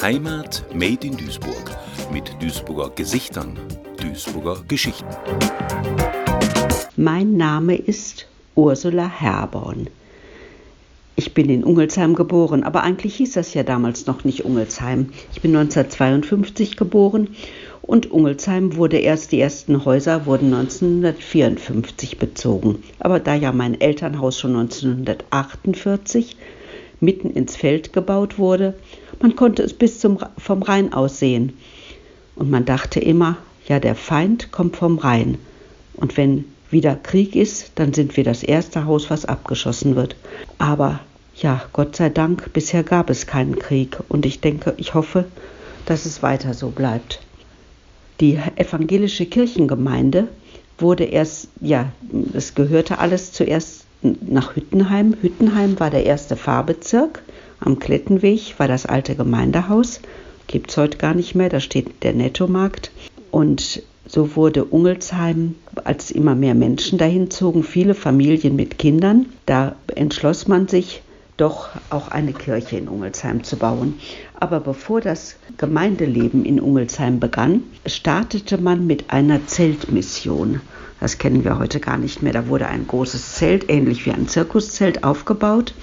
Heimat Made in Duisburg mit Duisburger Gesichtern, Duisburger Geschichten. Mein Name ist Ursula Herborn. Ich bin in Ungelsheim geboren, aber eigentlich hieß das ja damals noch nicht Ungelsheim. Ich bin 1952 geboren und Ungelsheim wurde erst, die ersten Häuser wurden 1954 bezogen. Aber da ja mein Elternhaus schon 1948 mitten ins Feld gebaut wurde, man konnte es bis zum, vom Rhein aus sehen. Und man dachte immer, ja, der Feind kommt vom Rhein. Und wenn wieder Krieg ist, dann sind wir das erste Haus, was abgeschossen wird. Aber ja, Gott sei Dank, bisher gab es keinen Krieg und ich denke, ich hoffe, dass es weiter so bleibt. Die evangelische Kirchengemeinde wurde erst, ja, es gehörte alles zuerst nach Hüttenheim. Hüttenheim war der erste Pfarrbezirk. Am Klettenweg war das alte Gemeindehaus. Gibt es heute gar nicht mehr, da steht der Nettomarkt. Und so wurde Ungelsheim, als immer mehr Menschen dahin zogen, viele Familien mit Kindern, da entschloss man sich, doch auch eine Kirche in Ungelsheim zu bauen. Aber bevor das Gemeindeleben in Ungelsheim begann, startete man mit einer Zeltmission. Das kennen wir heute gar nicht mehr. Da wurde ein großes Zelt, ähnlich wie ein Zirkuszelt, aufgebaut.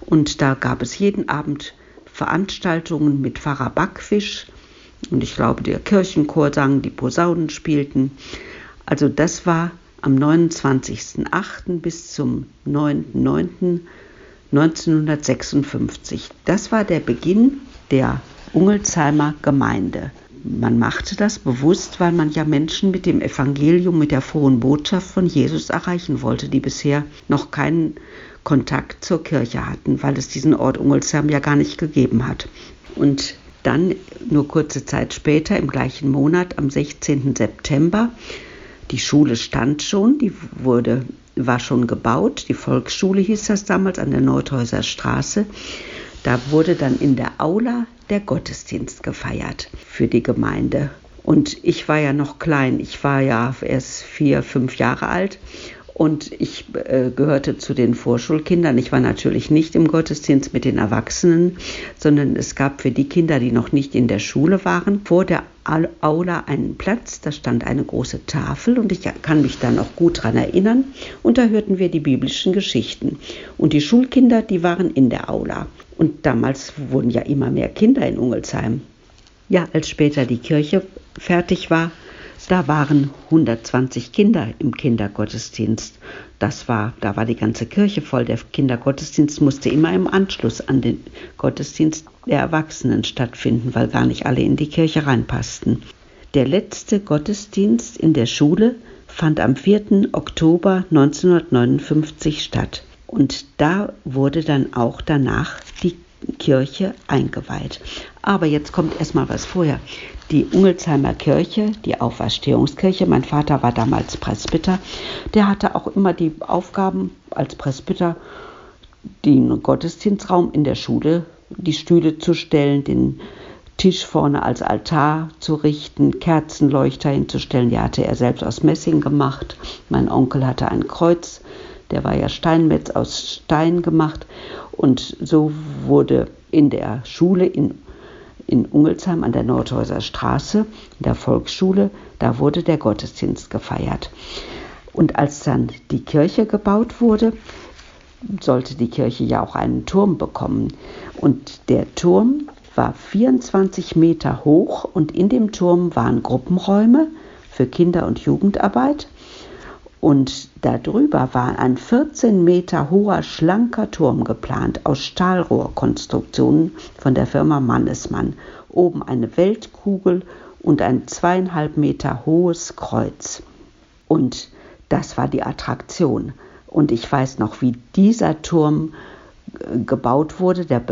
Und da gab es jeden Abend Veranstaltungen mit Pfarrer Backfisch. Und ich glaube, der Kirchenchor sang, die Posaunen spielten. Also das war am 29.08. bis zum 9.09. 1956. Das war der Beginn der Ungelsheimer Gemeinde. Man machte das bewusst, weil man ja Menschen mit dem Evangelium, mit der frohen Botschaft von Jesus erreichen wollte, die bisher noch keinen Kontakt zur Kirche hatten, weil es diesen Ort Ungelsheim ja gar nicht gegeben hat. Und dann, nur kurze Zeit später, im gleichen Monat, am 16. September, die Schule stand schon, die wurde war schon gebaut. Die Volksschule hieß das damals an der Nordhäuser Straße. Da wurde dann in der Aula der Gottesdienst gefeiert für die Gemeinde. Und ich war ja noch klein, ich war ja erst vier, fünf Jahre alt und ich äh, gehörte zu den Vorschulkindern. Ich war natürlich nicht im Gottesdienst mit den Erwachsenen, sondern es gab für die Kinder, die noch nicht in der Schule waren, vor der Aula einen Platz. Da stand eine große Tafel und ich kann mich da noch gut dran erinnern. Und da hörten wir die biblischen Geschichten. Und die Schulkinder, die waren in der Aula. Und damals wurden ja immer mehr Kinder in Ungelsheim. Ja, als später die Kirche fertig war, da waren 120 Kinder im Kindergottesdienst. Das war, da war die ganze Kirche voll. Der Kindergottesdienst musste immer im Anschluss an den Gottesdienst der Erwachsenen stattfinden, weil gar nicht alle in die Kirche reinpassten. Der letzte Gottesdienst in der Schule fand am 4. Oktober 1959 statt. Und da wurde dann auch danach die Kirche eingeweiht. Aber jetzt kommt erstmal was vorher die Ungelsheimer Kirche, die Auferstehungskirche. Mein Vater war damals Presbyter. Der hatte auch immer die Aufgaben als Presbyter, den Gottesdienstraum in der Schule, die Stühle zu stellen, den Tisch vorne als Altar zu richten, Kerzenleuchter hinzustellen. Die hatte er selbst aus Messing gemacht. Mein Onkel hatte ein Kreuz, der war ja Steinmetz aus Stein gemacht. Und so wurde in der Schule in in Ungelsheim an der Nordhäuser Straße, in der Volksschule, da wurde der Gottesdienst gefeiert. Und als dann die Kirche gebaut wurde, sollte die Kirche ja auch einen Turm bekommen. Und der Turm war 24 Meter hoch und in dem Turm waren Gruppenräume für Kinder- und Jugendarbeit und darüber war ein 14 Meter hoher, schlanker Turm geplant aus Stahlrohrkonstruktionen von der Firma Mannesmann. Oben eine Weltkugel und ein zweieinhalb Meter hohes Kreuz. Und das war die Attraktion. Und ich weiß noch, wie dieser Turm äh, gebaut wurde. Der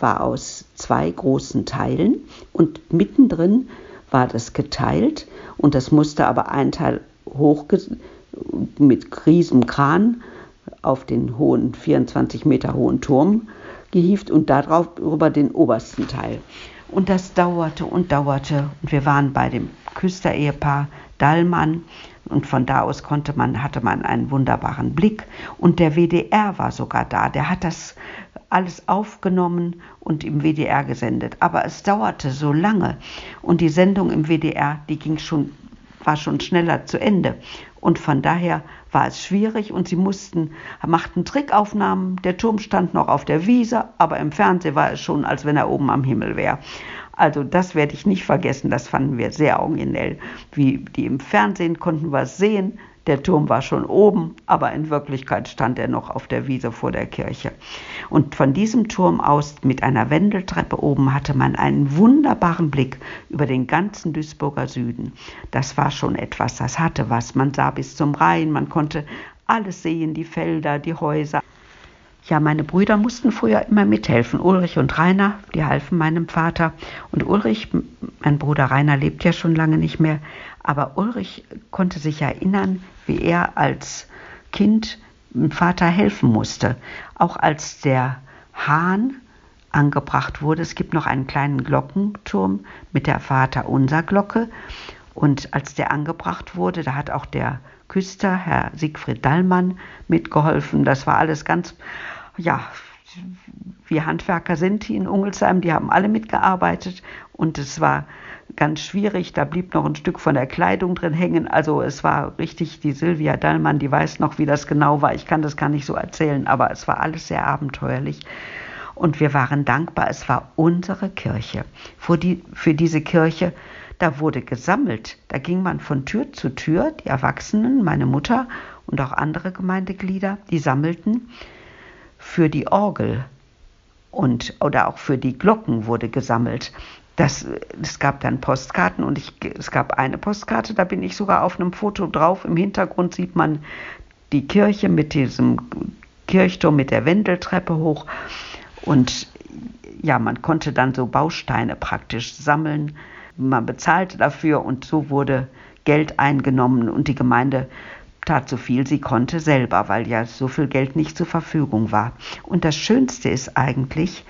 war aus zwei großen Teilen und mittendrin war das geteilt und das musste aber ein Teil hochgezogen mit Riesenkran auf den hohen, 24 Meter hohen Turm gehievt und darauf über den obersten Teil. Und das dauerte und dauerte. Und wir waren bei dem Küster-Ehepaar Dallmann Und von da aus konnte man, hatte man einen wunderbaren Blick. Und der WDR war sogar da. Der hat das alles aufgenommen und im WDR gesendet. Aber es dauerte so lange. Und die Sendung im WDR, die ging schon, war schon schneller zu Ende. Und von daher war es schwierig und sie mussten, machten Trickaufnahmen. Der Turm stand noch auf der Wiese, aber im Fernsehen war es schon, als wenn er oben am Himmel wäre. Also das werde ich nicht vergessen, das fanden wir sehr originell. Wie die im Fernsehen konnten wir sehen, der Turm war schon oben, aber in Wirklichkeit stand er noch auf der Wiese vor der Kirche. Und von diesem Turm aus mit einer Wendeltreppe oben hatte man einen wunderbaren Blick über den ganzen Duisburger Süden. Das war schon etwas, das hatte was. Man sah bis zum Rhein, man konnte alles sehen, die Felder, die Häuser. Ja, meine Brüder mussten früher immer mithelfen. Ulrich und Rainer, die halfen meinem Vater. Und Ulrich, mein Bruder Rainer lebt ja schon lange nicht mehr, aber Ulrich konnte sich erinnern, wie er als Kind dem Vater helfen musste. Auch als der Hahn angebracht wurde. Es gibt noch einen kleinen Glockenturm mit der Vaterunser Glocke. Und als der angebracht wurde, da hat auch der Küster, Herr Siegfried Dallmann, mitgeholfen. Das war alles ganz, ja, wie Handwerker sind die in Ungelsheim, die haben alle mitgearbeitet und es war ganz schwierig. Da blieb noch ein Stück von der Kleidung drin hängen. Also es war richtig, die Silvia Dallmann, die weiß noch, wie das genau war. Ich kann das gar nicht so erzählen, aber es war alles sehr abenteuerlich. Und wir waren dankbar, es war unsere Kirche. Für, die, für diese Kirche, da wurde gesammelt. Da ging man von Tür zu Tür, die Erwachsenen, meine Mutter und auch andere Gemeindeglieder, die sammelten für die Orgel und oder auch für die Glocken wurde gesammelt. Das, es gab dann Postkarten und ich, es gab eine Postkarte, da bin ich sogar auf einem Foto drauf. Im Hintergrund sieht man die Kirche mit diesem Kirchturm mit der Wendeltreppe hoch. Und ja, man konnte dann so Bausteine praktisch sammeln. Man bezahlte dafür und so wurde Geld eingenommen und die Gemeinde tat so viel sie konnte selber, weil ja so viel Geld nicht zur Verfügung war. Und das Schönste ist eigentlich,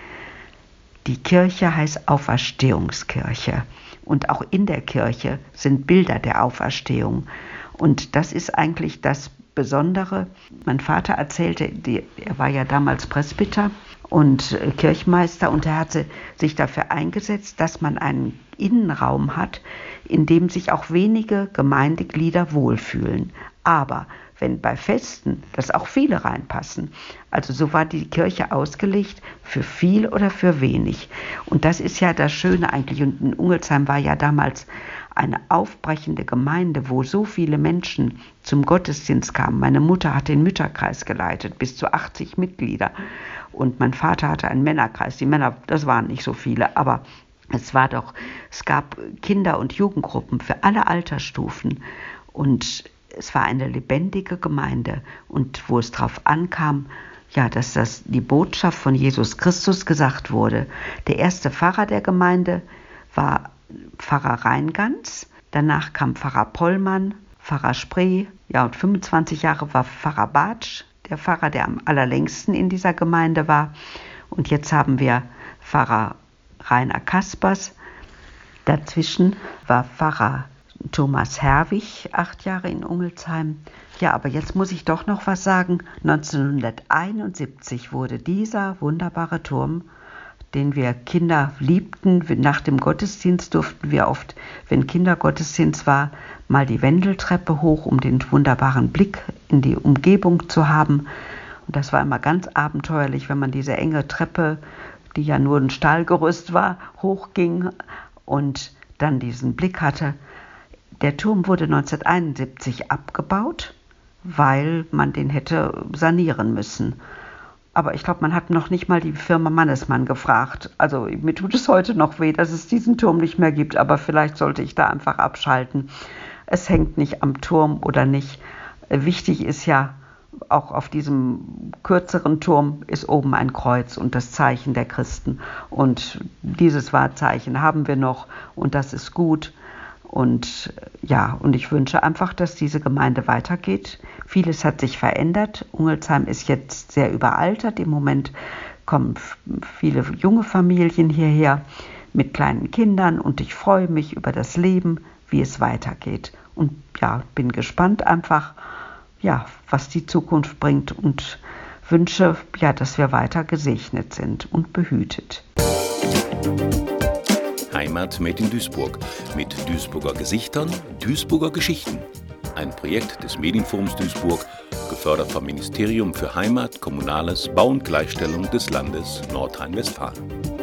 die Kirche heißt Auferstehungskirche und auch in der Kirche sind Bilder der Auferstehung. Und das ist eigentlich das Besondere. Mein Vater erzählte, die, er war ja damals Presbyter und Kirchmeister und er hatte sich dafür eingesetzt, dass man einen Innenraum hat, in dem sich auch wenige Gemeindeglieder wohlfühlen. Aber wenn bei Festen, dass auch viele reinpassen. Also so war die Kirche ausgelegt für viel oder für wenig. Und das ist ja das Schöne eigentlich. Und in Ungelsheim war ja damals eine aufbrechende Gemeinde, wo so viele Menschen zum Gottesdienst kamen. Meine Mutter hat den Mütterkreis geleitet, bis zu 80 Mitglieder. Und mein Vater hatte einen Männerkreis. Die Männer, das waren nicht so viele, aber es war doch, es gab Kinder- und Jugendgruppen für alle Altersstufen. Und es war eine lebendige Gemeinde und wo es darauf ankam, ja, dass das die Botschaft von Jesus Christus gesagt wurde. Der erste Pfarrer der Gemeinde war Pfarrer Reingans, danach kam Pfarrer Pollmann, Pfarrer Spree, ja, und 25 Jahre war Pfarrer Bartsch, der Pfarrer, der am allerlängsten in dieser Gemeinde war. Und jetzt haben wir Pfarrer Rainer Kaspers. Dazwischen war Pfarrer Thomas Herwig, acht Jahre in Ungelsheim. Ja, aber jetzt muss ich doch noch was sagen. 1971 wurde dieser wunderbare Turm, den wir Kinder liebten, nach dem Gottesdienst durften wir oft, wenn Kindergottesdienst war, mal die Wendeltreppe hoch, um den wunderbaren Blick in die Umgebung zu haben. Und das war immer ganz abenteuerlich, wenn man diese enge Treppe, die ja nur ein Stahlgerüst war, hochging und dann diesen Blick hatte. Der Turm wurde 1971 abgebaut, weil man den hätte sanieren müssen. Aber ich glaube, man hat noch nicht mal die Firma Mannesmann gefragt. Also mir tut es heute noch weh, dass es diesen Turm nicht mehr gibt, aber vielleicht sollte ich da einfach abschalten. Es hängt nicht am Turm oder nicht. Wichtig ist ja, auch auf diesem kürzeren Turm ist oben ein Kreuz und das Zeichen der Christen. Und dieses Wahrzeichen haben wir noch und das ist gut. Und ja, und ich wünsche einfach, dass diese Gemeinde weitergeht. Vieles hat sich verändert. Ungelsheim ist jetzt sehr überaltert. Im Moment kommen viele junge Familien hierher mit kleinen Kindern und ich freue mich über das Leben, wie es weitergeht. und ja, bin gespannt einfach, ja, was die Zukunft bringt und wünsche, ja, dass wir weiter gesegnet sind und behütet. Heimat made in Duisburg mit Duisburger Gesichtern, Duisburger Geschichten. Ein Projekt des Medienforums Duisburg, gefördert vom Ministerium für Heimat, Kommunales, Bau und Gleichstellung des Landes Nordrhein-Westfalen.